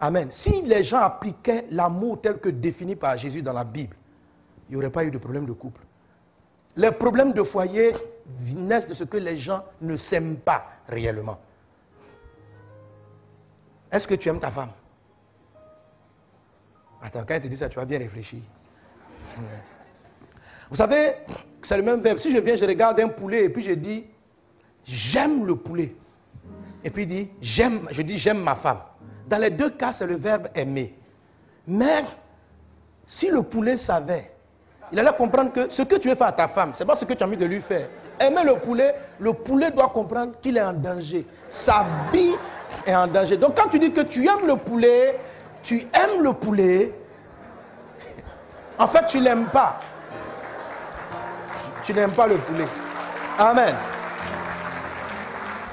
Amen. Si les gens appliquaient l'amour tel que défini par Jésus dans la Bible, il n'y aurait pas eu de problème de couple. Les problèmes de foyer naissent de ce que les gens ne s'aiment pas réellement. Est-ce que tu aimes ta femme? Attends, quand elle te dit ça, tu vas bien réfléchir. Vous savez, c'est le même verbe. Si je viens, je regarde un poulet et puis je dis, j'aime le poulet. Et puis il dit, j'aime, je dis, j'aime ma femme. Dans les deux cas, c'est le verbe aimer. Mais si le poulet savait, il allait comprendre que ce que tu veux faire à ta femme, ce n'est pas ce que tu as envie de lui faire. Aimer le poulet, le poulet doit comprendre qu'il est en danger. Sa vie est en danger. Donc quand tu dis que tu aimes le poulet, tu aimes le poulet, en fait tu l'aimes pas. Tu n'aimes pas le poulet. Amen.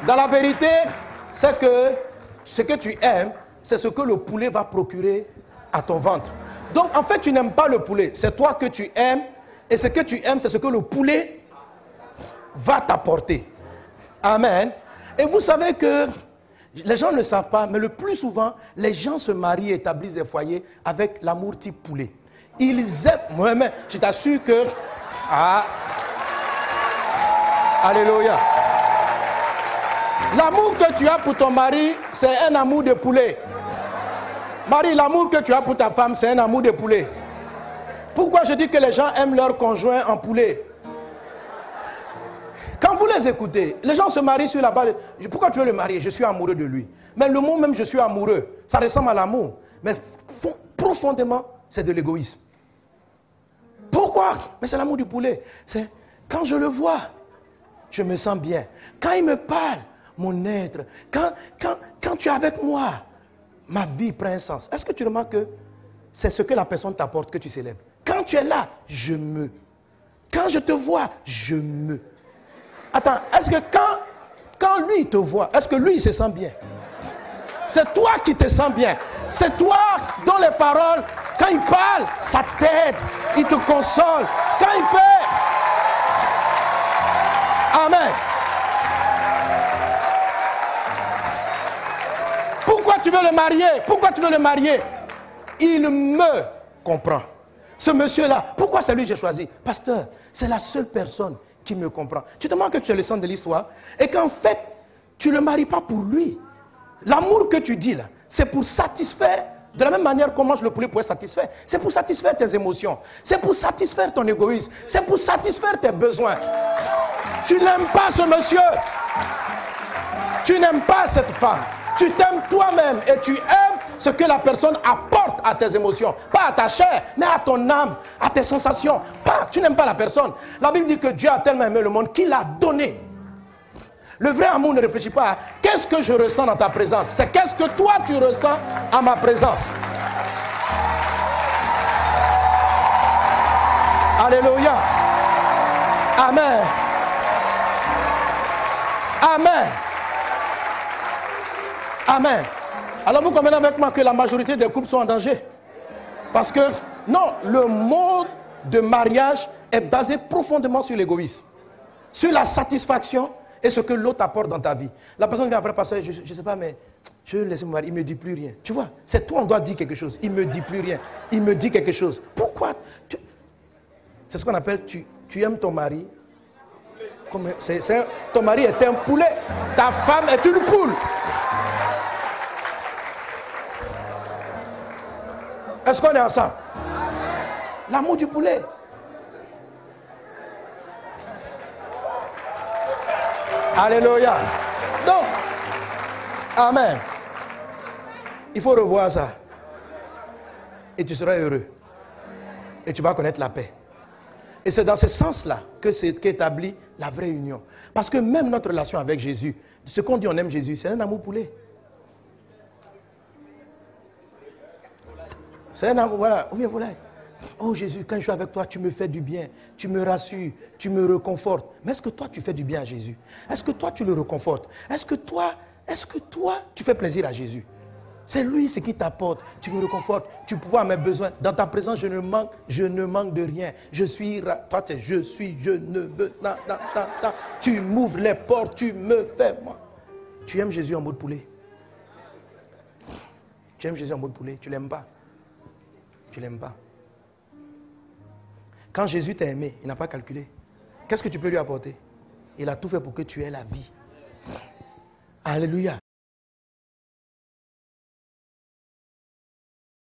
Dans la vérité, c'est que ce que tu aimes, c'est ce que le poulet va procurer à ton ventre. Donc en fait, tu n'aimes pas le poulet. C'est toi que tu aimes. Et ce que tu aimes, c'est ce que le poulet va t'apporter. Amen. Et vous savez que les gens ne savent pas, mais le plus souvent, les gens se marient et établissent des foyers avec l'amour type poulet. Ils aiment. Moi-même, je t'assure que. Ah. Alléluia. L'amour que tu as pour ton mari, c'est un amour de poulet. Marie, l'amour que tu as pour ta femme, c'est un amour de poulet. Pourquoi je dis que les gens aiment leur conjoint en poulet? Quand vous les écoutez, les gens se marient sur la base de... Pourquoi tu veux le marier? Je suis amoureux de lui. Mais le mot même je suis amoureux, ça ressemble à l'amour. Mais profondément, c'est de l'égoïsme. Pourquoi? Mais c'est l'amour du poulet. C'est quand je le vois, je me sens bien. Quand il me parle, mon être, quand, quand, quand tu es avec moi, ma vie prend un sens. Est-ce que tu remarques que c'est ce que la personne t'apporte que tu célèbres? Quand tu es là, je me. Quand je te vois, je me. Attends, est-ce que quand, quand lui te voit, est-ce que lui il se sent bien? C'est toi qui te sens bien. C'est toi dont les paroles, quand il parle, ça t'aide, il te console. Quand il fait. Amen. Tu veux le marier? Pourquoi tu veux le marier? Il me comprend. Ce monsieur-là, pourquoi c'est lui que j'ai choisi? Pasteur, c'est la seule personne qui me comprend. Tu te demandes que tu es le centre de l'histoire et qu'en fait, tu ne le maries pas pour lui. L'amour que tu dis là, c'est pour satisfaire de la même manière comment je le poulet pour satisfaire. C'est pour satisfaire tes émotions. C'est pour satisfaire ton égoïsme. C'est pour satisfaire tes besoins. Tu n'aimes pas ce monsieur. Tu n'aimes pas cette femme. Tu t'aimes toi-même et tu aimes ce que la personne apporte à tes émotions. Pas à ta chair, mais à ton âme, à tes sensations. Pas, tu n'aimes pas la personne. La Bible dit que Dieu a tellement aimé le monde qu'il a donné. Le vrai amour ne réfléchit pas à qu'est-ce que je ressens dans ta présence. C'est qu'est-ce que toi tu ressens à ma présence. Alléluia. Amen. Amen. Amen. Alors vous convenez avec moi que la majorité des couples sont en danger? Parce que, non, le mode de mariage est basé profondément sur l'égoïsme, sur la satisfaction et ce que l'autre apporte dans ta vie. La personne vient après passer, je ne sais pas, mais je vais laisser mon mari, il ne me dit plus rien. Tu vois, c'est toi, on doit dire quelque chose. Il ne me dit plus rien. Il me dit quelque chose. Pourquoi C'est ce qu'on appelle, tu, tu aimes ton mari. Comme, ton mari est un poulet, ta femme est une poule. Est-ce qu'on est ensemble? L'amour du poulet. Alléluia. Donc, Amen. Il faut revoir ça. Et tu seras heureux. Et tu vas connaître la paix. Et c'est dans ce sens-là que c'est qu'établit la vraie union. Parce que même notre relation avec Jésus, ce qu'on dit on aime Jésus, c'est un amour poulet. C'est un amour, voilà. Oui, voilà. Oh Jésus, quand je suis avec toi, tu me fais du bien, tu me rassures, tu me reconfortes. Mais est-ce que toi, tu fais du bien à Jésus? Est-ce que toi, tu le reconfortes Est-ce que toi, est-ce que toi, tu fais plaisir à Jésus? C'est lui ce qui t'apporte. Tu me reconfortes, tu vois mes besoins. Dans ta présence, je ne manque, je ne manque de rien. Je suis, toi, tu je suis, je ne veux, Tu m'ouvres les portes, tu me fais, moi. Tu aimes Jésus en mode poulet? Tu aimes Jésus en mode poulet, tu l'aimes pas? Tu l'aimes pas. Quand Jésus t'a aimé, il n'a pas calculé. Qu'est-ce que tu peux lui apporter? Il a tout fait pour que tu aies la vie. Alléluia.